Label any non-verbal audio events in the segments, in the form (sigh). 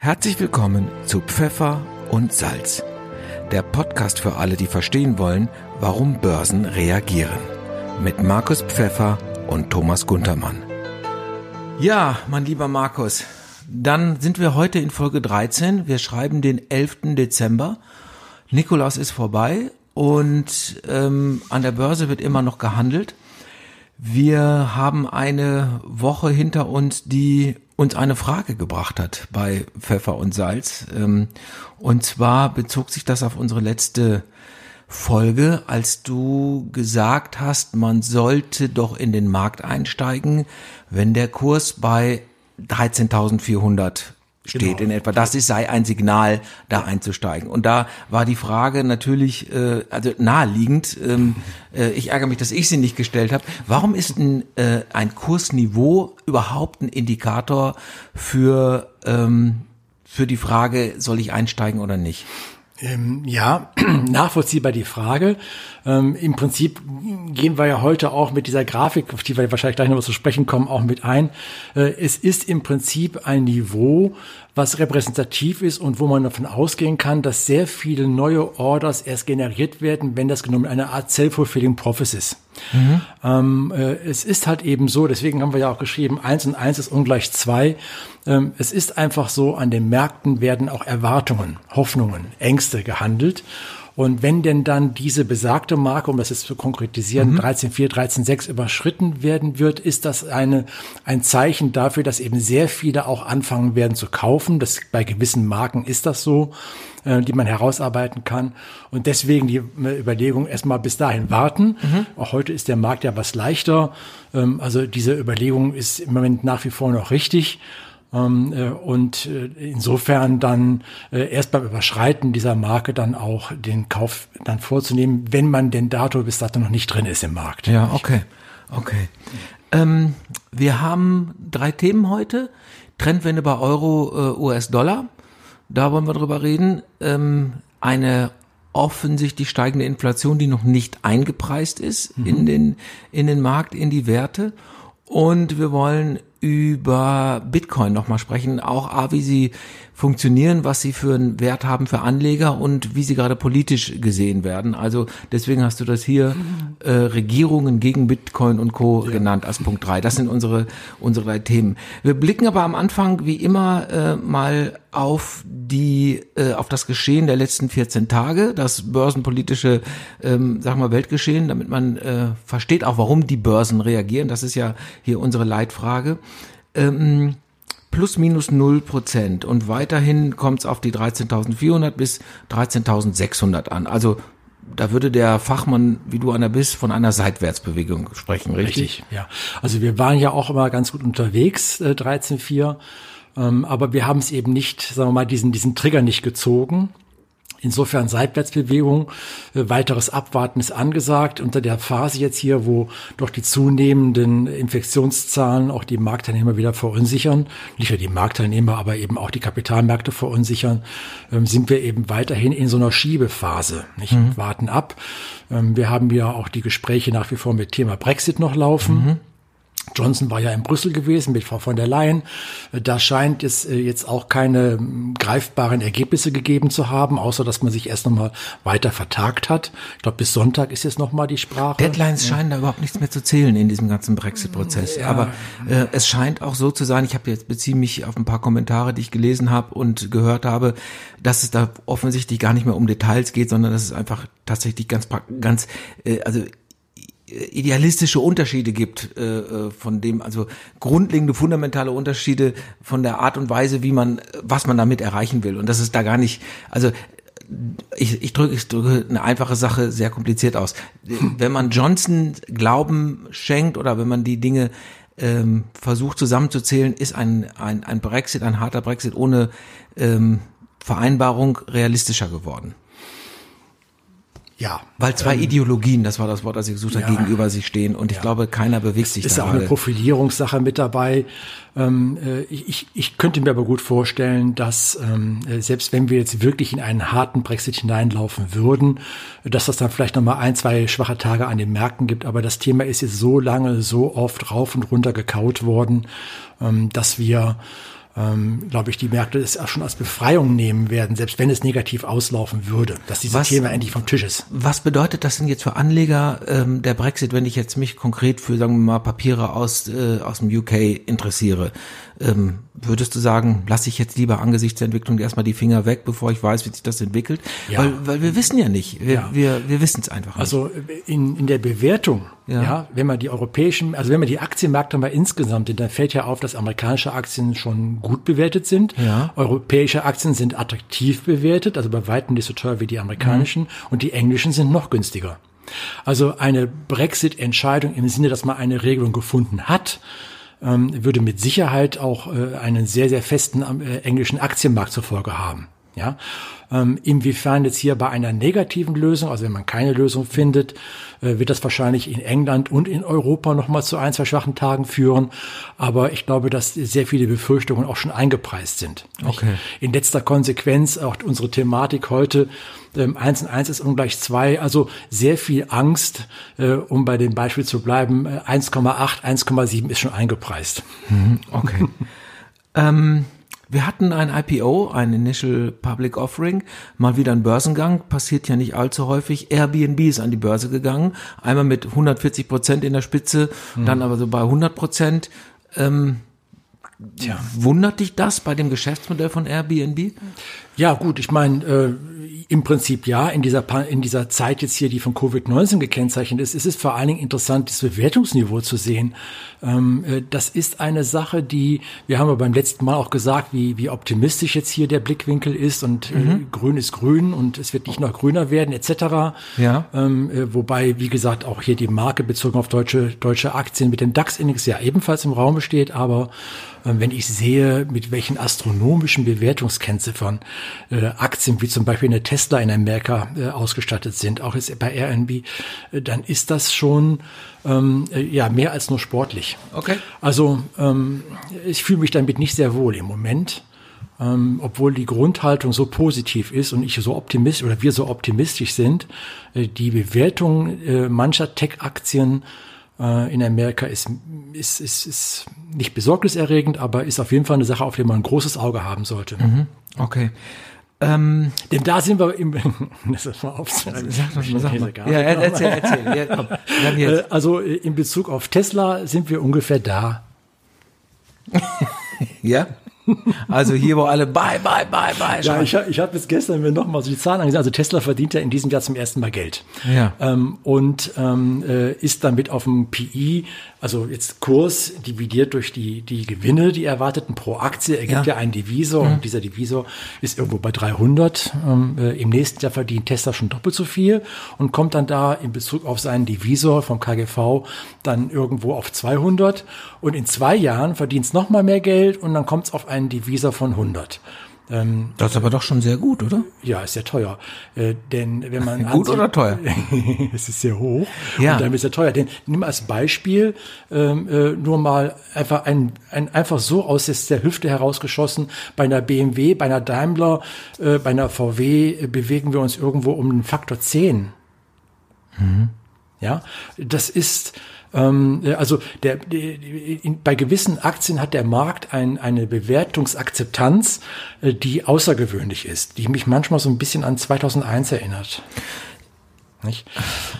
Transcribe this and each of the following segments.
Herzlich willkommen zu Pfeffer und Salz, der Podcast für alle, die verstehen wollen, warum Börsen reagieren. Mit Markus Pfeffer und Thomas Guntermann. Ja, mein lieber Markus, dann sind wir heute in Folge 13. Wir schreiben den 11. Dezember. Nikolaus ist vorbei und ähm, an der Börse wird immer noch gehandelt. Wir haben eine Woche hinter uns, die uns eine Frage gebracht hat bei Pfeffer und Salz. Ähm, und zwar bezog sich das auf unsere letzte Folge, als du gesagt hast, man sollte doch in den Markt einsteigen, wenn der Kurs bei 13.400 steht genau. in etwa. Das ist, sei ein Signal, da einzusteigen. Und da war die Frage natürlich, äh, also naheliegend, ähm, äh, ich ärgere mich, dass ich sie nicht gestellt habe. Warum ist ein, äh, ein Kursniveau überhaupt ein Indikator für, ähm, für die Frage, soll ich einsteigen oder nicht? Ähm, ja, (clears throat) nachvollziehbar die Frage. Ähm, Im Prinzip gehen wir ja heute auch mit dieser Grafik, auf die wir wahrscheinlich gleich noch zu sprechen kommen, auch mit ein. Äh, es ist im Prinzip ein Niveau, was repräsentativ ist und wo man davon ausgehen kann, dass sehr viele neue Orders erst generiert werden, wenn das genommen eine Art Self-Fulfilling Prophecy ist. Mhm. Ähm, äh, es ist halt eben so, deswegen haben wir ja auch geschrieben, eins und eins ist ungleich zwei. Ähm, es ist einfach so, an den Märkten werden auch Erwartungen, Hoffnungen, Ängste gehandelt. Und wenn denn dann diese besagte Marke, um das jetzt zu konkretisieren, mhm. 13.4, 13.6 überschritten werden wird, ist das eine, ein Zeichen dafür, dass eben sehr viele auch anfangen werden zu kaufen. Das, bei gewissen Marken ist das so, äh, die man herausarbeiten kann. Und deswegen die äh, Überlegung erstmal bis dahin warten. Mhm. Auch heute ist der Markt ja was leichter. Ähm, also diese Überlegung ist im Moment nach wie vor noch richtig. Ähm, äh, und äh, insofern dann äh, erst beim Überschreiten dieser Marke dann auch den Kauf dann vorzunehmen, wenn man den Dato bis dato noch nicht drin ist im Markt. Ja, okay. Okay. Ähm, wir haben drei Themen heute. Trendwende bei Euro, äh, US-Dollar. Da wollen wir drüber reden. Ähm, eine offensichtlich steigende Inflation, die noch nicht eingepreist ist mhm. in den, in den Markt, in die Werte. Und wir wollen über Bitcoin nochmal sprechen, auch A, wie sie funktionieren, was sie für einen Wert haben für Anleger und wie sie gerade politisch gesehen werden. Also deswegen hast du das hier äh, Regierungen gegen Bitcoin und Co. Ja. genannt als Punkt drei. Das sind unsere unsere drei Themen. Wir blicken aber am Anfang wie immer äh, mal auf die äh, auf das Geschehen der letzten 14 Tage, das börsenpolitische ähm, sagen wir Weltgeschehen, damit man äh, versteht auch, warum die Börsen reagieren. Das ist ja hier unsere Leitfrage. Ähm, plus minus null Prozent und weiterhin kommt es auf die 13.400 bis 13.600 an. Also da würde der Fachmann, wie du einer bist, von einer Seitwärtsbewegung sprechen, richtig? Richtig, ja. Also wir waren ja auch immer ganz gut unterwegs, äh, 13.4, ähm, aber wir haben es eben nicht, sagen wir mal, diesen, diesen Trigger nicht gezogen. Insofern Seitwärtsbewegung, äh, weiteres Abwarten ist angesagt. Unter der Phase jetzt hier, wo doch die zunehmenden Infektionszahlen auch die Marktteilnehmer wieder verunsichern, nicht nur die Marktteilnehmer, aber eben auch die Kapitalmärkte verunsichern, ähm, sind wir eben weiterhin in so einer Schiebephase. Nicht? Mhm. Warten ab. Ähm, wir haben ja auch die Gespräche nach wie vor mit Thema Brexit noch laufen. Mhm. Johnson war ja in Brüssel gewesen mit Frau von der Leyen. Da scheint es äh, jetzt auch keine ähm, greifbaren Ergebnisse gegeben zu haben, außer dass man sich erst nochmal weiter vertagt hat. Ich glaube, bis Sonntag ist jetzt nochmal die Sprache. Deadlines ja. scheinen da überhaupt nichts mehr zu zählen in diesem ganzen Brexit-Prozess. Ja. Aber äh, es scheint auch so zu sein, ich habe jetzt beziehe mich auf ein paar Kommentare, die ich gelesen habe und gehört habe, dass es da offensichtlich gar nicht mehr um Details geht, sondern dass es einfach tatsächlich ganz, ganz, äh, also idealistische Unterschiede gibt äh, äh, von dem, also grundlegende fundamentale Unterschiede von der Art und Weise, wie man, was man damit erreichen will. Und das ist da gar nicht, also ich, ich drücke ich drücke eine einfache Sache sehr kompliziert aus. Wenn man Johnson Glauben schenkt oder wenn man die Dinge ähm, versucht zusammenzuzählen, ist ein, ein, ein Brexit, ein harter Brexit ohne ähm, Vereinbarung realistischer geworden. Ja. Weil zwei ähm, Ideologien, das war das Wort, das ich gesucht habe, ja, gegenüber sich stehen und ja. ich glaube, keiner bewegt sich da. Ist auch eine Profilierungssache mit dabei. Ähm, äh, ich, ich könnte mir aber gut vorstellen, dass ähm, äh, selbst wenn wir jetzt wirklich in einen harten Brexit hineinlaufen würden, dass das dann vielleicht nochmal ein, zwei schwache Tage an den Märkten gibt. Aber das Thema ist jetzt so lange, so oft rauf und runter gekaut worden, ähm, dass wir ähm, glaube ich, die Märkte es auch schon als Befreiung nehmen werden, selbst wenn es negativ auslaufen würde, dass dieses Was- Thema endlich vom Tisch ist. Was bedeutet das denn jetzt für Anleger ähm, der Brexit, wenn ich jetzt mich konkret für, sagen wir mal, Papiere aus, äh, aus dem UK interessiere? Ähm, würdest du sagen, lasse ich jetzt lieber angesichts der Entwicklung erstmal die Finger weg, bevor ich weiß, wie sich das entwickelt? Ja. Weil, weil wir wissen ja nicht. Wir, Ja. wir, wir wissen es einfach nicht. Also in, in der Bewertung, Ja. ja. wenn man die europäischen, also wenn man die Aktienmärkte mal insgesamt dann fällt ja auf, dass amerikanische Aktien schon gut bewertet sind. Ja. Europäische Aktien sind attraktiv bewertet, also bei weitem nicht so teuer wie die amerikanischen Mhm. und die englischen sind noch günstiger. Also eine Brexit-Entscheidung im Sinne, dass man eine Regelung gefunden hat, ähm, würde mit Sicherheit auch äh, einen sehr, sehr festen äh, englischen Aktienmarkt zur Folge haben. Ja, ähm, inwiefern jetzt hier bei einer negativen Lösung, also wenn man keine Lösung findet, äh, wird das wahrscheinlich in England und in Europa nochmal zu ein, zwei schwachen Tagen führen. Aber ich glaube, dass sehr viele Befürchtungen auch schon eingepreist sind. Okay. In letzter Konsequenz auch unsere Thematik heute, ähm, 1 und 1 ist ungleich 2, also sehr viel Angst, äh, um bei dem Beispiel zu bleiben, äh, 1,8, 1,7 ist schon eingepreist. Okay. (laughs) ähm, wir hatten ein IPO, ein Initial Public Offering, mal wieder ein Börsengang, passiert ja nicht allzu häufig. Airbnb ist an die Börse gegangen, einmal mit 140 Prozent in der Spitze, dann aber so bei 100 Prozent. Ähm, Tja. wundert dich das bei dem Geschäftsmodell von Airbnb? Ja, gut, ich meine, äh, im Prinzip ja, in dieser, Pa- in dieser Zeit jetzt hier, die von Covid-19 gekennzeichnet ist, ist es vor allen Dingen interessant, das Bewertungsniveau zu sehen. Ähm, äh, das ist eine Sache, die, wir haben ja beim letzten Mal auch gesagt, wie, wie optimistisch jetzt hier der Blickwinkel ist und äh, grün ist grün und es wird nicht noch grüner werden, etc. Ja. Ähm, äh, wobei, wie gesagt, auch hier die Marke bezogen auf deutsche, deutsche Aktien mit dem DAX-Index ja ebenfalls im Raum steht, aber ähm, wenn ich sehe, mit welchen astronomischen Bewertungskennziffern äh, Aktien wie zum Beispiel eine Tesla in Amerika äh, ausgestattet sind, auch jetzt bei Airbnb, äh, dann ist das schon ähm, äh, ja mehr als nur sportlich. Okay. Also ähm, ich fühle mich damit nicht sehr wohl im Moment. Ähm, obwohl die Grundhaltung so positiv ist und ich so optimistisch oder wir so optimistisch sind, äh, die Bewertung äh, mancher Tech-Aktien äh, in Amerika ist, ist, ist, ist nicht besorgniserregend, aber ist auf jeden Fall eine Sache, auf die man ein großes Auge haben sollte. Okay. Ähm, Denn da sind wir im, (laughs) das ist mal aufzunehmen. sag doch mal, sag mal. Diese Ja, erzähl, erzähl. Ja, komm, wir haben jetzt. Äh, Also in Bezug auf Tesla sind wir ungefähr da. (laughs) Ja? Also hier, wo alle bye, bye, bye, bye Ja, ich, hab- ich habe jetzt gestern mir nochmal so die Zahlen angesehen. Also Tesla verdient ja in diesem Jahr zum ersten Mal Geld. Ja. Ähm, und ähm, äh, ist damit auf dem PI, also jetzt Kurs dividiert durch die, die Gewinne, die erwarteten pro Aktie, ergibt Ja. ja, einen Divisor. Und dieser Divisor ist irgendwo bei 300. Ähm, äh, Im nächsten Jahr verdient Tesla schon doppelt so viel und kommt dann da in Bezug auf seinen Divisor vom KGV dann irgendwo auf 200. Und in zwei Jahren verdient es nochmal mehr Geld und dann kommt es auf einen Divisor von 100. Das ist aber doch schon sehr gut, oder? Ja, ist sehr teuer. Äh, denn wenn man Gut ansieht- oder teuer? (laughs) es ist sehr hoch Ja. und damit ist sehr teuer. Denn nimm als Beispiel ähm, äh, nur mal einfach ein, ein einfach so aus der Hüfte herausgeschossen. Bei einer BMW, bei einer Daimler, äh, bei einer VW äh, bewegen wir uns irgendwo um den Faktor 10. Ja, das ist ähm, äh, also der, der bei gewissen Aktien hat der Markt ein, eine Bewertungsakzeptanz, äh, die außergewöhnlich ist, die mich manchmal so ein bisschen an 2001 erinnert. Nicht?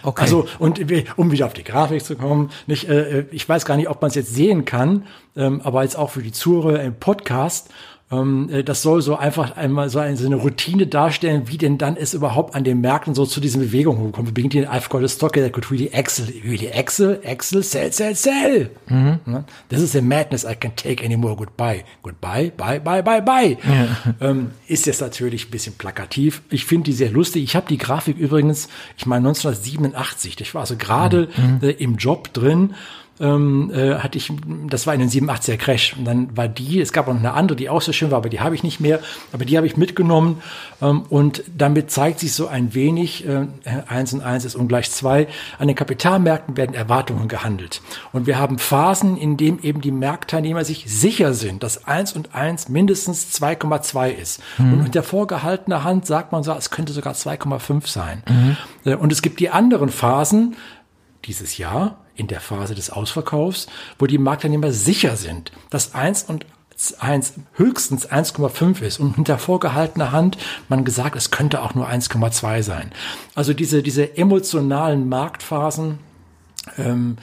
Okay. Also und um wieder auf die Grafik zu kommen, nicht, äh, ich weiß gar nicht, ob man es jetzt sehen kann, ähm, aber jetzt auch für die Zuhörer im Podcast. Ähm, äh, das soll so einfach einmal so eine, Routine darstellen, wie denn dann es überhaupt an den Märkten so zu diesen Bewegungen kommt. Wir beginnen den I've got a stock that could really excel, really excel, excel, sell, sell, sell. Ne? This is a madness I can take anymore. Goodbye, goodbye, bye, bye, bye, bye. Ähm, ist jetzt natürlich ein bisschen plakativ. Ich finde die sehr lustig. Ich habe die Grafik übrigens, ich meine 1987. Ich war also gerade äh, im Job drin ähm, äh, hatte ich, das war in den 87er Crash. Und dann war die, es gab auch noch eine andere, die auch so schön war, aber die habe ich nicht mehr. Aber die habe ich mitgenommen. Ähm, und damit zeigt sich so ein wenig, äh, eins und eins ist ungleich zwei, an den Kapitalmärkten werden Erwartungen gehandelt. Und wir haben Phasen, in denen eben die Marktteilnehmer sich sicher sind, dass eins und eins mindestens 2,2 ist. Und unter vorgehaltener Hand sagt man so, es könnte sogar 2,5 sein. Äh, Und es gibt die anderen Phasen, dieses Jahr in der Phase des Ausverkaufs, wo die Marktteilnehmer sicher sind, dass eins und 1, höchstens 1,5 ist und hinter vorgehaltener Hand man gesagt, es könnte auch nur 1,2 sein. Also diese, diese emotionalen Marktphasen, ähm,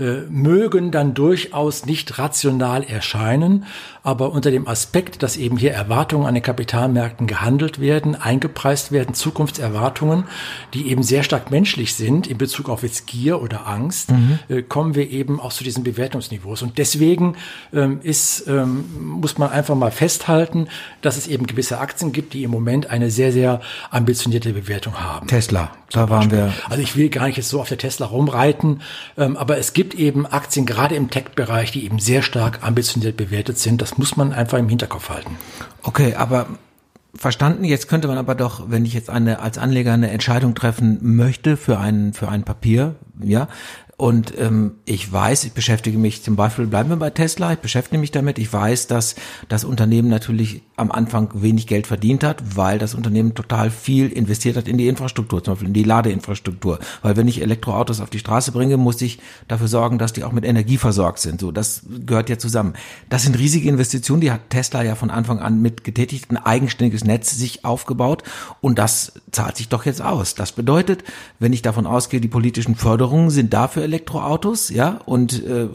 äh, mögen dann durchaus nicht rational erscheinen, aber unter dem Aspekt, dass eben hier Erwartungen an den Kapitalmärkten gehandelt werden, eingepreist werden, Zukunftserwartungen, die eben sehr stark menschlich sind in Bezug auf jetzt Gier oder Angst, mhm. äh, kommen wir eben auch zu diesen Bewertungsniveaus. Und deswegen ähm, ist, ähm, muss man einfach mal festhalten, dass es eben gewisse Aktien gibt, die im Moment eine sehr, sehr ambitionierte Bewertung haben. Tesla, da waren wir. Also ich will gar nicht jetzt so auf der Tesla rumreiten, aber es gibt gibt eben Aktien, gerade im Tech-Bereich, die eben sehr stark ambitioniert bewertet sind. Das muss man einfach im Hinterkopf halten. Okay, aber verstanden. Jetzt könnte man aber doch, wenn ich jetzt eine als Anleger eine Entscheidung treffen möchte für ein für ein Papier, ja, und ähm, ich weiß, ich beschäftige mich zum Beispiel, bleiben wir bei Tesla, ich beschäftige mich damit. Ich weiß, dass das Unternehmen natürlich am Anfang wenig Geld verdient hat, weil das Unternehmen total viel investiert hat in die Infrastruktur, zum Beispiel in die Ladeinfrastruktur. Weil wenn ich Elektroautos auf die Straße bringe, muss ich dafür sorgen, dass die auch mit Energie versorgt sind. So, das gehört ja zusammen. Das sind riesige Investitionen, die hat Tesla ja von Anfang an mit getätigt, ein eigenständiges Netz sich aufgebaut und das zahlt sich doch jetzt aus. Das bedeutet, wenn ich davon ausgehe, die politischen Förderungen sind dafür Elektroautos, ja, und äh,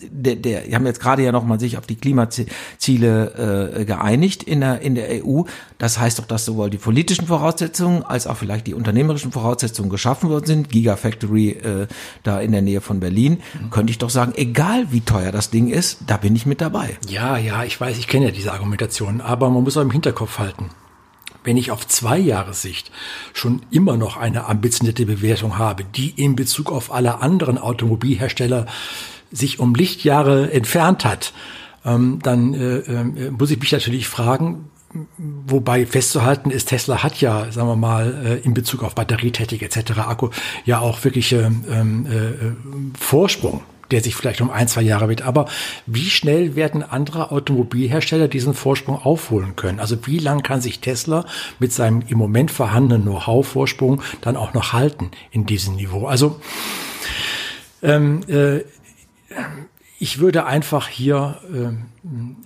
der, der, die haben jetzt gerade ja nochmal sich auf die Klimaziele äh, geeinigt in der, in der EU. Das heißt doch, dass sowohl die politischen Voraussetzungen als auch vielleicht die unternehmerischen Voraussetzungen geschaffen worden sind. Gigafactory äh, da in der Nähe von Berlin. Mhm. Könnte ich doch sagen, egal wie teuer das Ding ist, da bin ich mit dabei. Ja, ja, ich weiß, ich kenne ja diese Argumentation, aber man muss auch im Hinterkopf halten wenn ich auf zwei Jahre Sicht schon immer noch eine ambitionierte Bewertung habe, die in Bezug auf alle anderen Automobilhersteller sich um Lichtjahre entfernt hat, ähm, dann äh, äh, muss ich mich natürlich fragen, wobei festzuhalten ist, Tesla hat ja, sagen wir mal, äh, in Bezug auf Batterietechnik etc., Akku, ja auch wirklich ähm, äh, Vorsprung der sich vielleicht um ein, zwei Jahre wird. Aber wie schnell werden andere Automobilhersteller diesen Vorsprung aufholen können? Also wie lang kann sich Tesla mit seinem im Moment vorhandenen Know-how-Vorsprung dann auch noch halten in diesem Niveau? Also ähm, äh, ich würde einfach hier äh,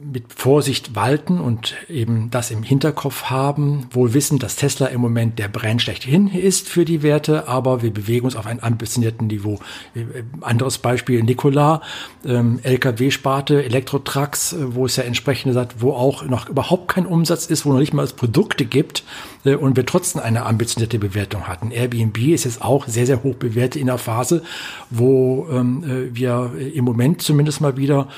mit Vorsicht walten und eben das im Hinterkopf haben, wohl wissen, dass Tesla im Moment der Brand schlechthin ist für die Werte, aber wir bewegen uns auf einem ambitionierten Niveau. Äh, anderes Beispiel, Nikola, ähm, LKW-Sparte, Elektrotrucks, äh, wo es ja entsprechend sagt, wo auch noch überhaupt kein Umsatz ist, wo noch nicht mal es Produkte gibt äh, und wir trotzdem eine ambitionierte Bewertung hatten. Airbnb ist jetzt auch sehr, sehr hoch bewertet in der Phase, wo ähm, äh, wir im Moment zumindest mal wieder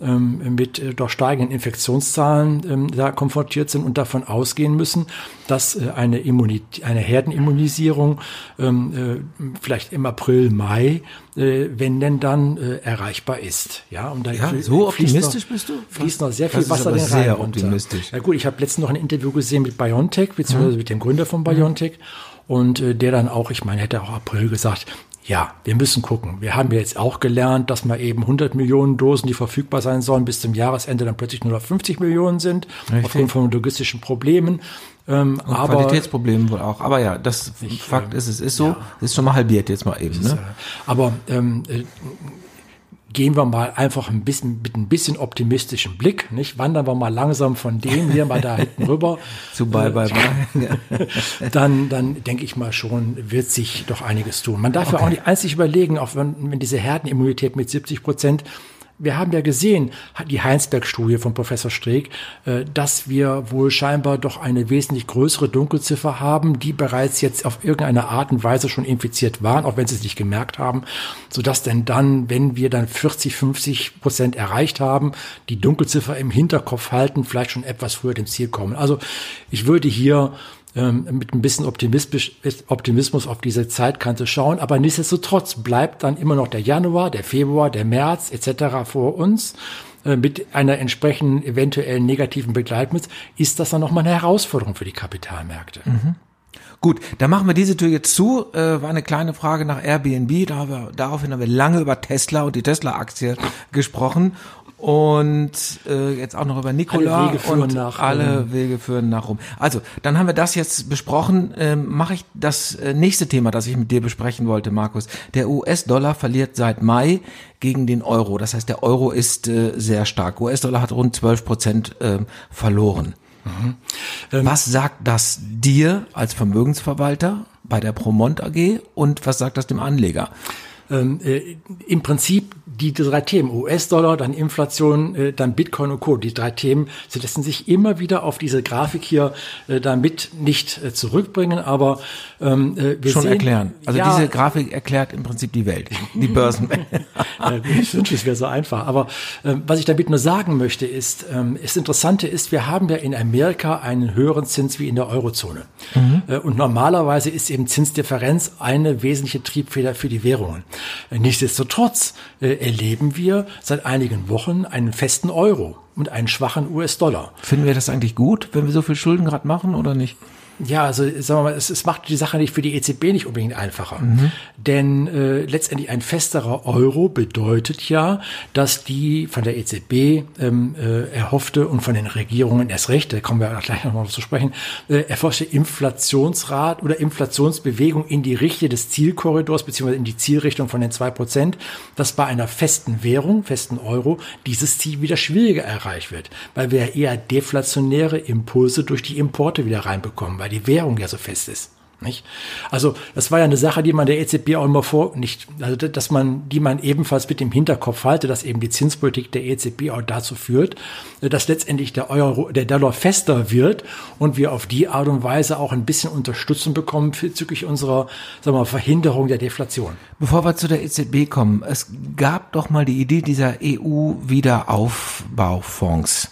mit äh, doch steigenden Infektionszahlen ähm, da konfrontiert sind und davon ausgehen müssen, dass äh, eine, Immunität, eine Herdenimmunisierung ähm, äh, vielleicht im April, Mai, wenn denn dann erreichbar ist. Ja, und da ja, so optimistisch noch, bist du? Fließt noch sehr viel Wasser den Rhein sehr optimistisch. Ja gut, ich habe letztens noch ein Interview gesehen mit BioNTech, beziehungsweise mhm. mit dem Gründer von BioNTech. Mhm und äh, der dann auch, ich meine, hätte auch April gesagt, ja, wir müssen gucken. Wir haben ja jetzt auch gelernt, dass mal eben 100 Millionen Dosen, die verfügbar sein sollen, bis zum Jahresende dann plötzlich nur noch 50 Millionen sind, Richtig. aufgrund von logistischen Problemen. Ähm, Und aber, Qualitätsproblemen wohl auch. Aber ja, das ich, Fakt ist, es ist so, ja. ist schon mal halbiert jetzt mal eben. Ne? aber ähm, äh, gehen wir mal einfach ein bisschen mit ein bisschen optimistischem Blick, nicht? Wandern wir mal langsam von dem hier mal da hinten rüber (laughs) zu bye bye bye. (laughs) dann dann denke ich mal schon wird sich doch einiges tun. Man darf okay. ja auch nicht einzig überlegen, auch wenn, wenn diese Herdenimmunität mit 70 Prozent wir haben ja gesehen, die Heinsberg-Studie von Professor Streeck, äh, dass wir wohl scheinbar doch eine wesentlich größere Dunkelziffer haben, die bereits jetzt auf irgendeine Art und Weise schon infiziert waren, auch wenn sie es nicht gemerkt haben, sodass denn dann, wenn wir dann 40, 50 Prozent erreicht haben, die Dunkelziffer im Hinterkopf halten, vielleicht schon etwas früher dem Ziel kommen. Also ich würde hier ähm, mit ein bisschen Optimismus auf diese Zeitkante schauen. Aber nichtsdestotrotz bleibt dann immer noch der Januar, der Februar, der März etc. vor uns äh, mit einer entsprechenden eventuellen negativen Begleitmittel, ist das dann nochmal eine Herausforderung für die Kapitalmärkte. Mhm. Gut, dann machen wir diese Tür jetzt zu. Äh, war eine kleine Frage nach Airbnb. Da haben wir, daraufhin haben wir lange über Tesla und die Tesla-Aktie gesprochen. Und äh, jetzt auch noch über Nikola Alle Wege führen und nach alle Rom. Wege führen nach Rom. Also, dann haben wir das jetzt besprochen. Ähm, Mache ich das äh, nächste Thema, das ich mit dir besprechen wollte, Markus. Der US-Dollar verliert seit Mai gegen den Euro. Das heißt, der Euro ist äh, sehr stark. US-Dollar hat rund 12 Prozent äh, verloren. was sagt das dir als Vermögensverwalter bei der Promont AG und was sagt das dem Anleger? ähm, äh, im Prinzip die drei Themen, US-Dollar, dann Inflation, äh, dann Bitcoin und Co., die drei Themen, sie lassen sich immer wieder auf diese Grafik hier äh, damit nicht äh, zurückbringen, aber ähm, äh, wir Schon sehen, erklären. Also ja, diese Grafik erklärt im Prinzip die Welt, die Börsenwelt. (laughs) (laughs) Ich wünsche, es wäre so einfach. Aber ähm, was ich damit nur sagen möchte, ist, ähm, das Interessante ist, wir haben ja in Amerika einen höheren Zins wie in der Eurozone. Äh, und normalerweise ist eben Zinsdifferenz eine wesentliche Triebfeder für die Währungen. Äh, nichtsdestotrotz erleben wir seit einigen Wochen einen festen Euro und einen schwachen US-Dollar. Finden wir das eigentlich gut, wenn wir so viel Schulden gerade machen oder nicht? Ja, also sagen wir mal, es, es macht die Sache nicht für die EZB nicht unbedingt einfacher. Denn äh, letztendlich ein festerer Euro bedeutet ja, dass die von der EZB ähm, äh, erhoffte und von den Regierungen erst recht, da kommen wir gleich nochmal zu sprechen, äh, erforschte Inflationsrat oder Inflationsbewegung in die Richtung des Zielkorridors beziehungsweise in die Zielrichtung von den zwei Prozent, dass bei einer festen Währung, festen Euro, dieses Ziel wieder schwieriger erreicht wird, weil wir eher deflationäre Impulse durch die Importe wieder reinbekommen, weil die Währung ja so fest ist. Nicht? Also das war ja eine Sache, die man der EZB auch immer vor, nicht, also dass man, die man ebenfalls mit dem Hinterkopf halte, dass eben die Zinspolitik der EZB auch dazu führt, dass letztendlich der Euro, der Dollar fester wird und wir auf die Art und Weise auch ein bisschen Unterstützung bekommen bezüglich unserer, sagen wir mal, Verhinderung der Deflation. Bevor wir zu der EZB kommen, es gab doch mal die Idee dieser EU-Wiederaufbaufonds.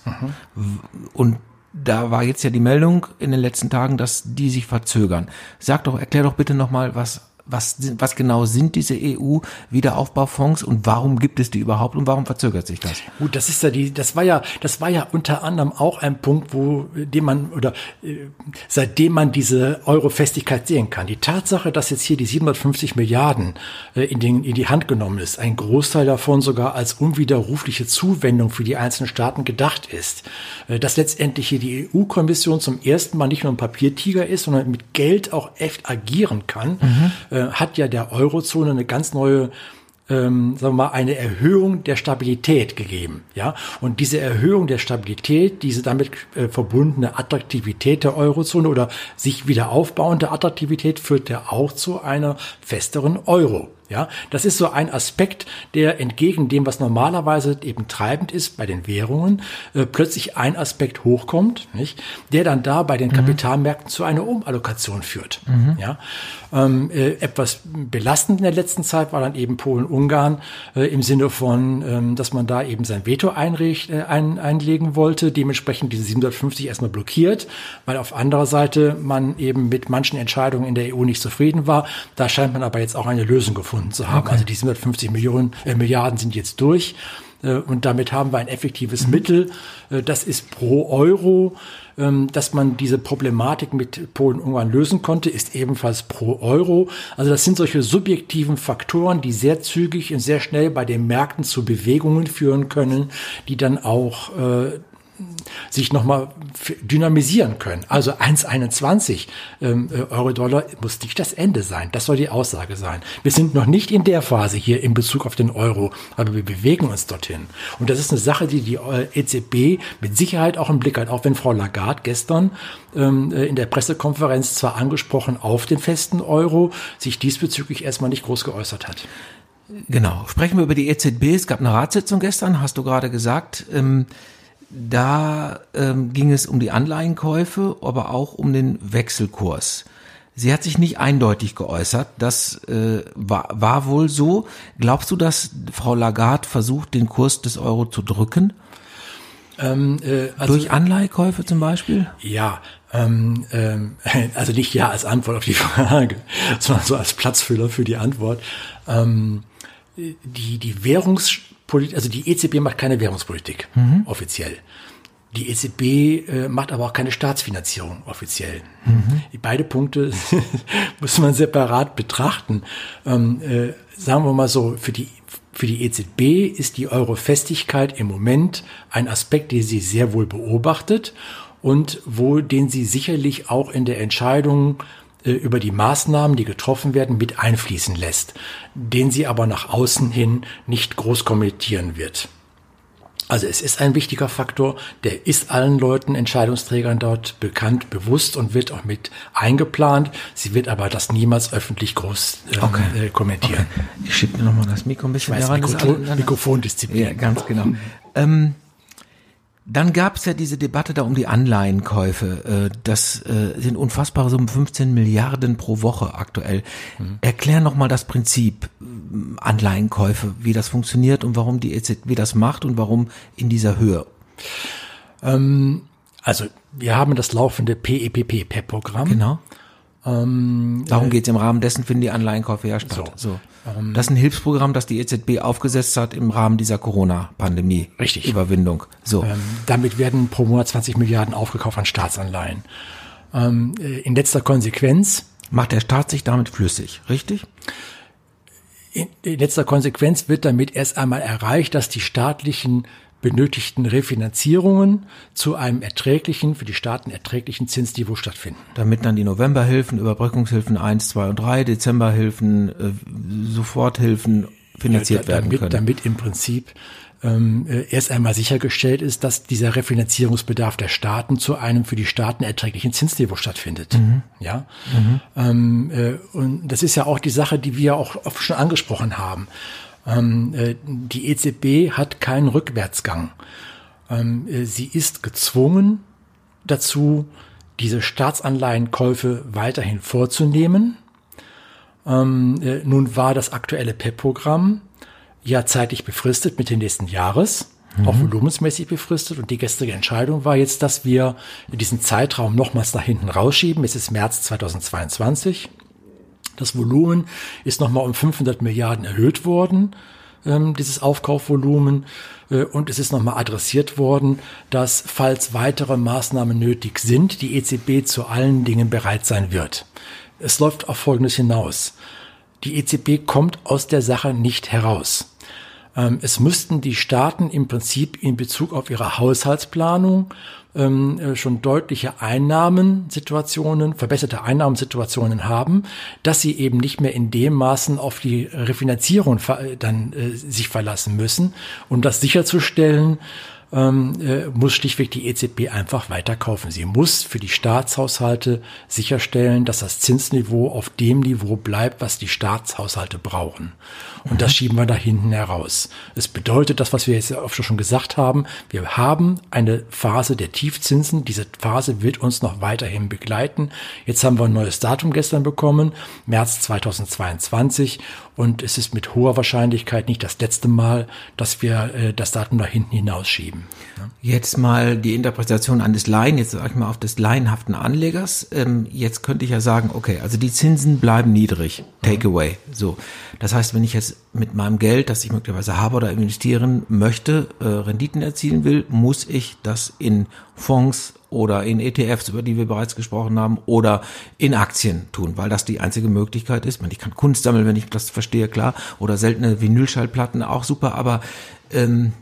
Und da war jetzt ja die Meldung in den letzten Tagen, dass die sich verzögern. Sag doch, erklär doch bitte nochmal, was, was, was genau sind diese EU-Wiederaufbaufonds und warum gibt es die überhaupt und warum verzögert sich das? Gut, das ist ja die, das war ja, das war ja unter anderem auch ein Punkt, wo, dem man, oder, äh, seitdem man diese Euro-Festigkeit sehen kann. Die Tatsache, dass jetzt hier die 750 Milliarden äh, in, den, in die Hand genommen ist, ein Großteil davon sogar als unwiderrufliche Zuwendung für die einzelnen Staaten gedacht ist, äh, dass letztendlich hier die EU-Kommission zum ersten Mal nicht nur ein Papiertiger ist, sondern mit Geld auch echt agieren kann, äh, hat ja der Eurozone eine ganz neue ähm, sagen wir mal, eine Erhöhung der Stabilität gegeben. Ja? Und diese Erhöhung der Stabilität, diese damit äh, verbundene Attraktivität der Eurozone oder sich wieder aufbauende Attraktivität führt ja auch zu einer festeren Euro. Ja, das ist so ein Aspekt, der entgegen dem, was normalerweise eben treibend ist bei den Währungen, äh, plötzlich ein Aspekt hochkommt, nicht? der dann da bei den Kapitalmärkten zu einer Umallokation führt. Ja, ähm, äh, etwas belastend in der letzten Zeit war dann eben Polen-Ungarn äh, im Sinne von, ähm, dass man da eben sein Veto einricht, äh, ein, einlegen wollte, dementsprechend diese 750 erstmal blockiert, weil auf anderer Seite man eben mit manchen Entscheidungen in der EU nicht zufrieden war. Da scheint man aber jetzt auch eine Lösung gefunden zu haben. Also die 750 Millionen, äh, Milliarden sind jetzt durch. Äh, Und damit haben wir ein effektives Mittel. Äh, Das ist pro Euro, ähm, dass man diese Problematik mit Polen und Ungarn lösen konnte, ist ebenfalls pro Euro. Also das sind solche subjektiven Faktoren, die sehr zügig und sehr schnell bei den Märkten zu Bewegungen führen können, die dann auch äh, sich nochmal dynamisieren können. Also 1,21 ähm, äh, Euro-Dollar muss nicht das Ende sein. Das soll die Aussage sein. Wir sind noch nicht in der Phase hier in Bezug auf den Euro, aber wir bewegen uns dorthin. Und das ist eine Sache, die die äh, EZB mit Sicherheit auch im Blick hat, auch wenn Frau Lagarde gestern ähm, äh, in der Pressekonferenz zwar angesprochen auf den festen Euro, sich diesbezüglich erstmal nicht groß geäußert hat. Genau. Sprechen wir über die EZB. Es gab eine Ratssitzung gestern, hast du gerade gesagt. Ähm, da ähm, ging es um die Anleihenkäufe, aber auch um den Wechselkurs. Sie hat sich nicht eindeutig geäußert. Das äh, war, war wohl so. Glaubst du, dass Frau Lagarde versucht, den Kurs des Euro zu drücken? Ähm, äh, also, Durch Anleihkäufe zum Beispiel? Ja, ähm, ähm, (laughs) also nicht ja als Antwort auf die Frage, (laughs) sondern so als Platzfüller für die Antwort. Ähm, die, die Währungspolitik, also die EZB macht keine Währungspolitik, offiziell. Die EZB äh, macht aber auch keine Staatsfinanzierung offiziell. Die beide Punkte (laughs) muss man separat betrachten. Ähm, äh, sagen wir mal so, für die Für die EZB ist die Eurofestigkeit im Moment ein Aspekt, den sie sehr wohl beobachtet und wo den sie sicherlich auch in der Entscheidung über die Maßnahmen, die getroffen werden, mit einfließen lässt, den sie aber nach außen hin nicht groß kommentieren wird. Also es ist ein wichtiger Faktor, der ist allen Leuten, Entscheidungsträgern dort bekannt, bewusst und wird auch mit eingeplant. Sie wird aber das niemals öffentlich groß ähm, okay. äh, kommentieren. Okay. Ich schiebe mir nochmal das Mikro ein bisschen ich weiß, heran. Mikrofon, Mikrofondisziplin. Ja, ganz genau. ähm, (laughs) dann gab es ja diese Debatte da um die Anleihenkäufe. Äh, das äh, sind unfassbare Summen, 15 Milliarden pro Woche aktuell. Mhm. Erklär nochmal das Prinzip äh, Anleihenkäufe, wie das funktioniert und warum die EZB das macht und warum in dieser Höhe. Ähm, also wir haben das laufende PEPP-PEP-Programm. Genau. Ähm, Darum äh, geht es im Rahmen dessen finden die Anleihenkäufe ja statt. So. so. Ähm, das ist ein Hilfsprogramm, das die EZB aufgesetzt hat im Rahmen dieser Corona-Pandemie. Richtig. Überwindung. So. Ähm, damit werden pro Monat 20 Milliarden aufgekauft an Staatsanleihen. Ähm, äh, in letzter Konsequenz macht der Staat sich damit flüssig, richtig? In, in letzter Konsequenz wird damit erst einmal erreicht, dass die staatlichen benötigten Refinanzierungen zu einem erträglichen, für die Staaten erträglichen Zinsniveau stattfinden. Damit dann die Novemberhilfen, Überbrückungshilfen 1, 2 und 3, Dezemberhilfen, äh, Soforthilfen finanziert ja, damit, werden können. Damit im Prinzip ähm, äh, erst einmal sichergestellt ist, dass dieser Refinanzierungsbedarf der Staaten zu einem für die Staaten erträglichen Zinsniveau stattfindet. Mhm. Ja, mhm. Ähm, äh, und das ist ja auch die Sache, die wir auch oft schon angesprochen haben. Ähm, äh, die EZB hat keinen Rückwärtsgang. Ähm, äh, sie ist gezwungen dazu, diese Staatsanleihenkäufe weiterhin vorzunehmen. Ähm, äh, nun war das aktuelle PEP-Programm ja zeitlich befristet mit den nächsten Jahres, mhm. auch volumensmäßig befristet. Und die gestrige Entscheidung war jetzt, dass wir diesen Zeitraum nochmals nach hinten rausschieben. Es ist März 2022. Das Volumen ist nochmal um 500 Milliarden erhöht worden, ähm, dieses Aufkaufvolumen. Äh, und es ist nochmal adressiert worden, dass, falls weitere Maßnahmen nötig sind, die EZB zu allen Dingen bereit sein wird. Es läuft auf Folgendes hinaus. Die EZB kommt aus der Sache nicht heraus. Ähm, es müssten die Staaten im Prinzip in Bezug auf ihre Haushaltsplanung ähm, äh, schon deutliche Einnahmensituationen, verbesserte Einnahmensituationen haben, dass sie eben nicht mehr in dem Maßen auf die Refinanzierung dann äh, sich verlassen müssen, um das sicherzustellen, ähm, äh, muss schlichtweg die EZB einfach weiterkaufen. Sie muss für die Staatshaushalte sicherstellen, dass das Zinsniveau auf dem Niveau bleibt, was die Staatshaushalte brauchen. Und mhm. das schieben wir da hinten heraus. Es bedeutet das, was wir jetzt oft schon gesagt haben. Wir haben eine Phase der Tiefzinsen. Diese Phase wird uns noch weiterhin begleiten. Jetzt haben wir ein neues Datum gestern bekommen, März 2022. Und es ist mit hoher Wahrscheinlichkeit nicht das letzte Mal, dass wir äh, das Datum nach hinten hinausschieben. Ja. Jetzt mal die Interpretation eines Laien, jetzt sage ich mal auf des laienhaften Anlegers. Ähm, jetzt könnte ich ja sagen, okay, also die Zinsen bleiben niedrig, Takeaway. Mhm. So, das heißt, wenn ich jetzt mit meinem Geld, das ich möglicherweise habe oder investieren möchte, äh, Renditen erzielen will, muss ich das in Fonds oder in ETFs, über die wir bereits gesprochen haben, oder in Aktien tun, weil das die einzige Möglichkeit ist. Ich kann Kunst sammeln, wenn ich das verstehe, klar, oder seltene Vinylschallplatten, auch super, aber ähm,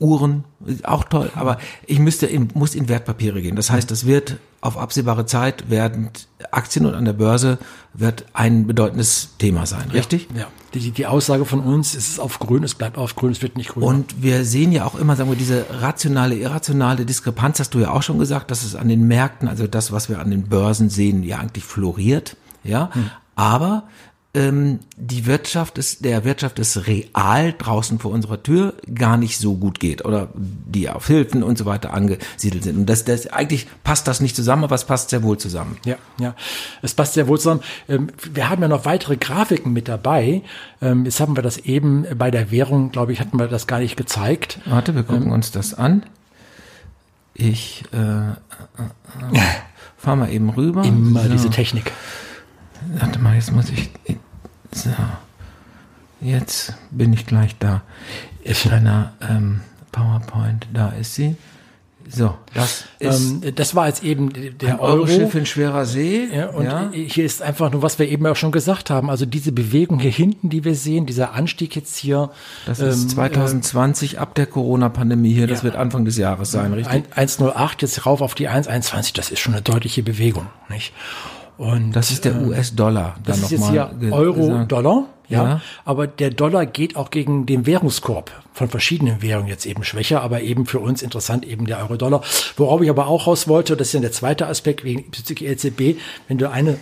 Uhren, auch toll, aber ich müsste in, muss in Wertpapiere gehen. Das heißt, das wird auf absehbare Zeit werden Aktien und an der Börse wird ein bedeutendes Thema sein, richtig? Ja. ja. Die, die Aussage von uns ist es auf grün, es bleibt auf grün, es wird nicht grün. Und wir sehen ja auch immer, sagen wir, diese rationale, irrationale Diskrepanz, hast du ja auch schon gesagt, dass es an den Märkten, also das, was wir an den Börsen sehen, ja eigentlich floriert, ja. Hm. Aber ähm, die Wirtschaft ist, der Wirtschaft ist real draußen vor unserer Tür gar nicht so gut geht oder die auf Hilfen und so weiter angesiedelt sind. Und das, das eigentlich passt das nicht zusammen, aber es passt sehr wohl zusammen. Ja, ja, es passt sehr wohl zusammen. Ähm, wir haben ja noch weitere Grafiken mit dabei. Ähm, jetzt haben wir das eben bei der Währung, glaube ich, hatten wir das gar nicht gezeigt. Warte, wir gucken ähm, uns das an. Ich äh, äh, äh, (laughs) fahr mal eben rüber. Immer so. diese Technik. Warte mal, jetzt muss ich. So. Jetzt bin ich gleich da. Ist einer ähm, PowerPoint, da ist sie. So, das ist ähm, das war jetzt eben der ein Euroschiff in schwerer See. Ja, und ja. hier ist einfach nur, was wir eben auch schon gesagt haben. Also diese Bewegung hier hinten, die wir sehen, dieser Anstieg jetzt hier. Das ist ähm, 2020 äh, ab der Corona-Pandemie hier. Das ja, wird Anfang des Jahres sein, richtig? 1,08 jetzt rauf auf die 1,21. Das ist schon eine deutliche Bewegung, nicht? Und das ist der äh, US-Dollar. Das ist jetzt hier Euro-Dollar. Ja, ja, aber der Dollar geht auch gegen den Währungskorb von verschiedenen Währungen jetzt eben schwächer, aber eben für uns interessant eben der Euro-Dollar. Worauf ich aber auch raus wollte, das ist ja der zweite Aspekt wegen bezüglich EZB, wenn du eine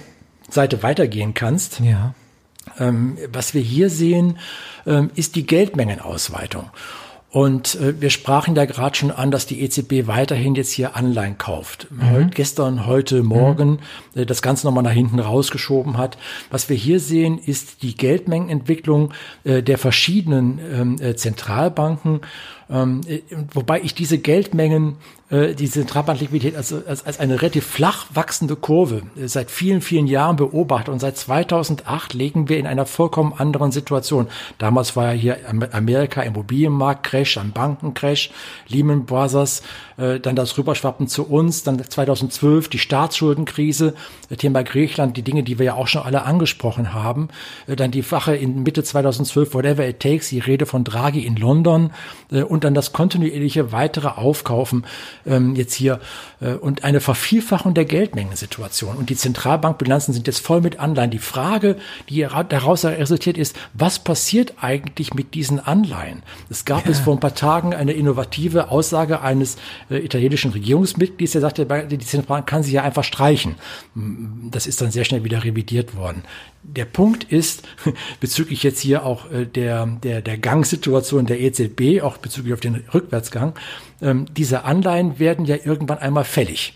Seite weitergehen kannst. Ja. Ähm, was wir hier sehen, ähm, ist die Geldmengenausweitung. Und äh, wir sprachen da gerade schon an, dass die EZB weiterhin jetzt hier Anleihen kauft. Mhm. Heute, gestern, heute, morgen mhm. äh, das Ganze nochmal nach hinten rausgeschoben hat. Was wir hier sehen, ist die Geldmengenentwicklung äh, der verschiedenen ähm, äh, Zentralbanken. Ähm, äh, wobei ich diese Geldmengen äh, die Zentralbankliquidität als, als, als eine relativ flach wachsende Kurve äh, seit vielen, vielen Jahren beobachtet. Und seit 2008 legen wir in einer vollkommen anderen Situation. Damals war ja hier Amerika Immobilienmarkt-Crash, ein Bankencrash, Lehman Brothers, äh, dann das Rüberschwappen zu uns, dann 2012 die Staatsschuldenkrise, äh, Thema Griechenland, die Dinge, die wir ja auch schon alle angesprochen haben. Äh, dann die Wache in Mitte 2012, whatever it takes, die Rede von Draghi in London äh, und dann das kontinuierliche weitere Aufkaufen ähm, jetzt hier äh, und eine Vervielfachung der Geldmengensituation. Und die Zentralbankbilanzen sind jetzt voll mit Anleihen. Die Frage, die daraus resultiert ist, was passiert eigentlich mit diesen Anleihen? Es gab ja. es vor ein paar Tagen eine innovative Aussage eines äh, italienischen Regierungsmitglieds, der sagte, die Zentralbank kann sie ja einfach streichen. Das ist dann sehr schnell wieder revidiert worden. Der Punkt ist, (laughs) bezüglich jetzt hier auch äh, der, der, der Gangsituation der EZB, auch bezüglich auf den Rückwärtsgang, ähm, diese Anleihen werden ja irgendwann einmal fällig.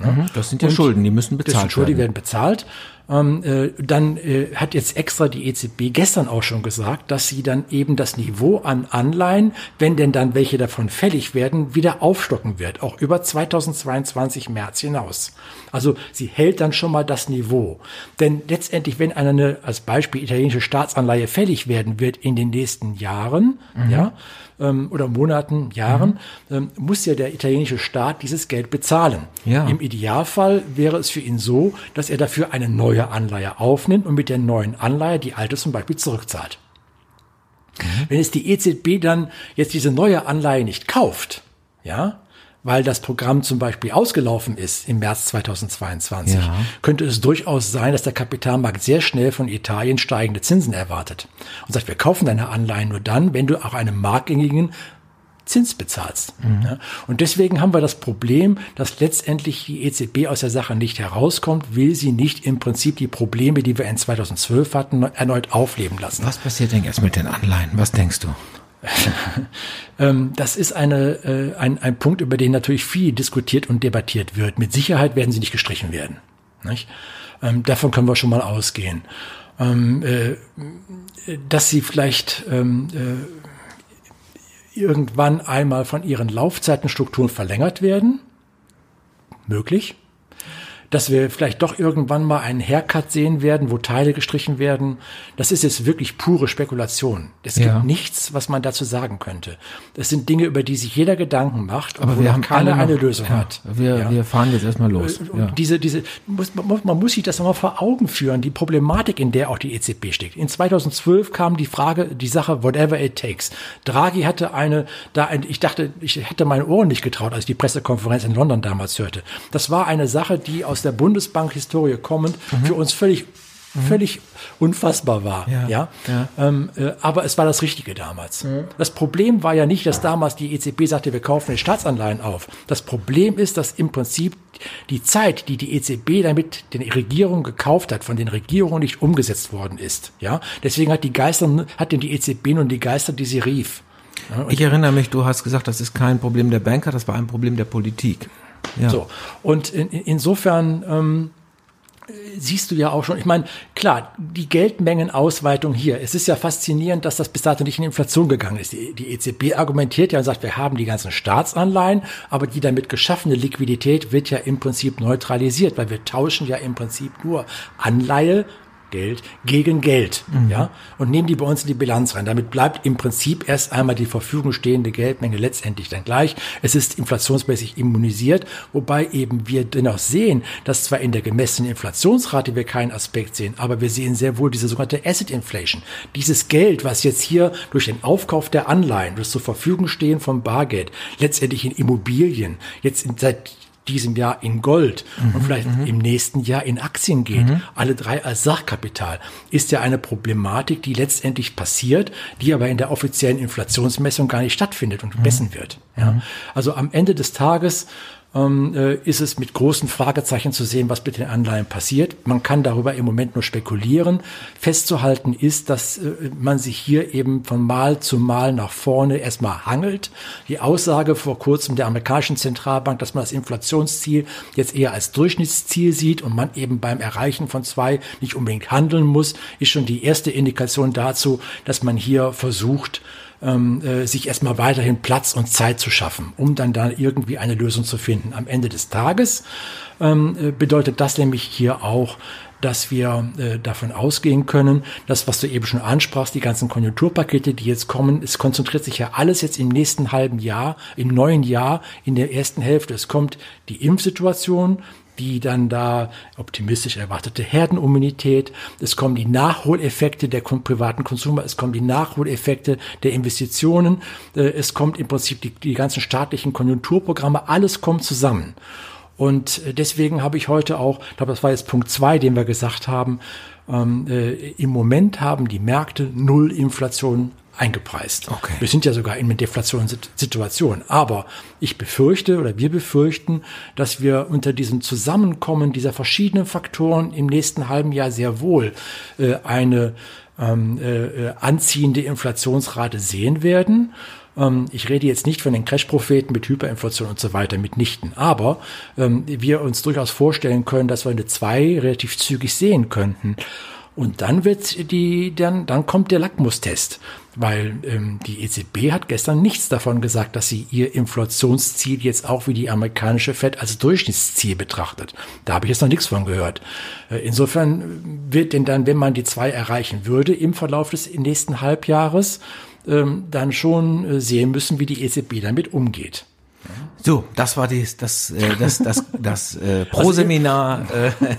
Ne? Das sind ja und Schulden, die müssen bezahlt das sind Schulden, die werden bezahlt. Ähm, äh, dann äh, hat jetzt extra die EZB gestern auch schon gesagt, dass sie dann eben das Niveau an Anleihen, wenn denn dann welche davon fällig werden, wieder aufstocken wird, auch über 2022 März hinaus. Also sie hält dann schon mal das Niveau. Denn letztendlich, wenn eine, als Beispiel italienische Staatsanleihe fällig werden wird in den nächsten Jahren, mhm. ja, ähm, oder Monaten, Jahren, mhm. ähm, muss ja der italienische Staat dieses Geld bezahlen. Ja. Im Idealfall wäre es für ihn so, dass er dafür eine neue Anleihe aufnimmt und mit der neuen Anleihe die alte zum Beispiel zurückzahlt. Mhm. Wenn es die EZB dann jetzt diese neue Anleihe nicht kauft, ja, weil das Programm zum Beispiel ausgelaufen ist im März 2022, ja. könnte es durchaus sein, dass der Kapitalmarkt sehr schnell von Italien steigende Zinsen erwartet und sagt, wir kaufen deine Anleihen nur dann, wenn du auch einen marktgängigen Zins bezahlst. Mhm. Ja, und deswegen haben wir das Problem, dass letztendlich die EZB aus der Sache nicht herauskommt, will sie nicht im Prinzip die Probleme, die wir in 2012 hatten, erneut aufleben lassen. Was passiert denn jetzt mit den Anleihen? Was denkst du? (laughs) Ähm, das ist eine, äh, ein, ein Punkt, über den natürlich viel diskutiert und debattiert wird. Mit Sicherheit werden sie nicht gestrichen werden. Nicht? Ähm, davon können wir schon mal ausgehen. Ähm, äh, dass sie vielleicht äh, irgendwann einmal von ihren Laufzeitenstrukturen verlängert werden, möglich dass wir vielleicht doch irgendwann mal einen Haircut sehen werden, wo Teile gestrichen werden. Das ist jetzt wirklich pure Spekulation. Es gibt ja. nichts, was man dazu sagen könnte. Das sind Dinge, über die sich jeder Gedanken macht, aber wir haben keine eine Lösung ja, hat. Wir, ja. wir fahren jetzt erstmal los. Äh. Diese, diese, muss, man, man muss sich das nochmal vor Augen führen, die Problematik, in der auch die EZB steckt. In 2012 kam die Frage, die Sache, whatever it takes. Draghi hatte eine, da ein, ich dachte, ich hätte meinen Ohren nicht getraut, als ich die Pressekonferenz in London damals hörte. Das war eine Sache, die aus der Bundesbank-Historie kommend mhm. für uns völlig völlig unfassbar war. Ja, ja? ja. Ähm, äh, aber es war das Richtige damals. Mhm. Das Problem war ja nicht, dass damals die EZB sagte, wir kaufen die Staatsanleihen auf. Das Problem ist, dass im Prinzip die Zeit, die die EZB damit den Regierungen gekauft hat, von den Regierungen nicht umgesetzt worden ist. Ja, deswegen hat die Geister, hat denn die EZB nun die Geister, die sie rief. Ja, ich erinnere mich, du hast gesagt, das ist kein Problem der Banker, das war ein Problem der Politik. Ja. So. Und in, insofern ähm, siehst du ja auch schon, ich meine, klar, die Geldmengenausweitung hier, es ist ja faszinierend, dass das bis dato nicht in Inflation gegangen ist. Die, die EZB argumentiert ja und sagt, wir haben die ganzen Staatsanleihen, aber die damit geschaffene Liquidität wird ja im Prinzip neutralisiert, weil wir tauschen ja im Prinzip nur Anleihe Geld gegen Geld, mhm. ja, und nehmen die bei uns in die Bilanz rein. Damit bleibt im Prinzip erst einmal die Verfügung stehende Geldmenge letztendlich dann gleich. Es ist inflationsmäßig immunisiert, wobei eben wir dennoch sehen, dass zwar in der gemessenen Inflationsrate wir keinen Aspekt sehen, aber wir sehen sehr wohl diese sogenannte Asset Inflation. Dieses Geld, was jetzt hier durch den Aufkauf der Anleihen, das zur Verfügung stehen vom Bargeld, letztendlich in Immobilien, jetzt in, seit diesem Jahr in Gold mhm, und vielleicht mhm. im nächsten Jahr in Aktien geht, mhm. alle drei als Sachkapital, ist ja eine Problematik, die letztendlich passiert, die aber in der offiziellen Inflationsmessung gar nicht stattfindet und gemessen wird. Ja? Mhm. Also am Ende des Tages ist es mit großen Fragezeichen zu sehen, was mit den Anleihen passiert. Man kann darüber im Moment nur spekulieren. Festzuhalten ist, dass äh, man sich hier eben von Mal zu Mal nach vorne erstmal hangelt. Die Aussage vor kurzem der amerikanischen Zentralbank, dass man das Inflationsziel jetzt eher als Durchschnittsziel sieht und man eben beim Erreichen von zwei nicht unbedingt handeln muss, ist schon die erste Indikation dazu, dass man hier versucht, ähm, äh, sich erstmal weiterhin Platz und Zeit zu schaffen, um dann da irgendwie eine Lösung zu finden. Am Ende des Tages ähm, äh, bedeutet das nämlich hier auch, dass wir äh, davon ausgehen können, dass, was du eben schon ansprachst, die ganzen Konjunkturpakete, die jetzt kommen, es konzentriert sich ja alles jetzt im nächsten halben Jahr, im neuen Jahr, in der ersten Hälfte. Es kommt die Impfsituation, die dann da optimistisch erwartete Herdenimmunität, es kommen die Nachholeffekte der privaten Konsumer, es kommen die Nachholeffekte der Investitionen, äh, es kommt im Prinzip die, die ganzen staatlichen Konjunkturprogramme, alles kommt zusammen. Und äh, deswegen habe ich heute auch, ich glaube, das war jetzt Punkt zwei, den wir gesagt haben, ähm, äh, im Moment haben die Märkte null Inflation eingepreist. Okay. Wir sind ja sogar in einer Deflationssituation. Aber ich befürchte oder wir befürchten, dass wir unter diesem Zusammenkommen dieser verschiedenen Faktoren im nächsten halben Jahr sehr wohl äh, eine ähm, äh, anziehende Inflationsrate sehen werden. Ähm, ich rede jetzt nicht von den Crash-Propheten mit Hyperinflation und so weiter, mitnichten. Aber ähm, wir uns durchaus vorstellen können, dass wir eine 2 relativ zügig sehen könnten. Und dann wird die, dann, dann kommt der Lackmustest, weil ähm, die EZB hat gestern nichts davon gesagt, dass sie ihr Inflationsziel jetzt auch wie die amerikanische Fed als Durchschnittsziel betrachtet. Da habe ich jetzt noch nichts von gehört. Äh, insofern wird denn dann, wenn man die zwei erreichen würde im Verlauf des nächsten Halbjahres, ähm, dann schon äh, sehen müssen, wie die EZB damit umgeht. So, das war die, das, äh, das, das, das äh, Pro-Seminar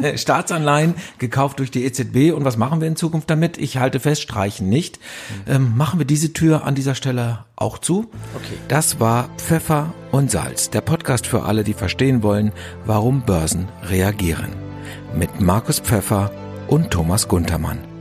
äh, (laughs) Staatsanleihen gekauft durch die EZB. Und was machen wir in Zukunft damit? Ich halte fest, streichen nicht. Ähm, machen wir diese Tür an dieser Stelle auch zu? Okay. Das war Pfeffer und Salz, der Podcast für alle, die verstehen wollen, warum Börsen reagieren. Mit Markus Pfeffer und Thomas Guntermann.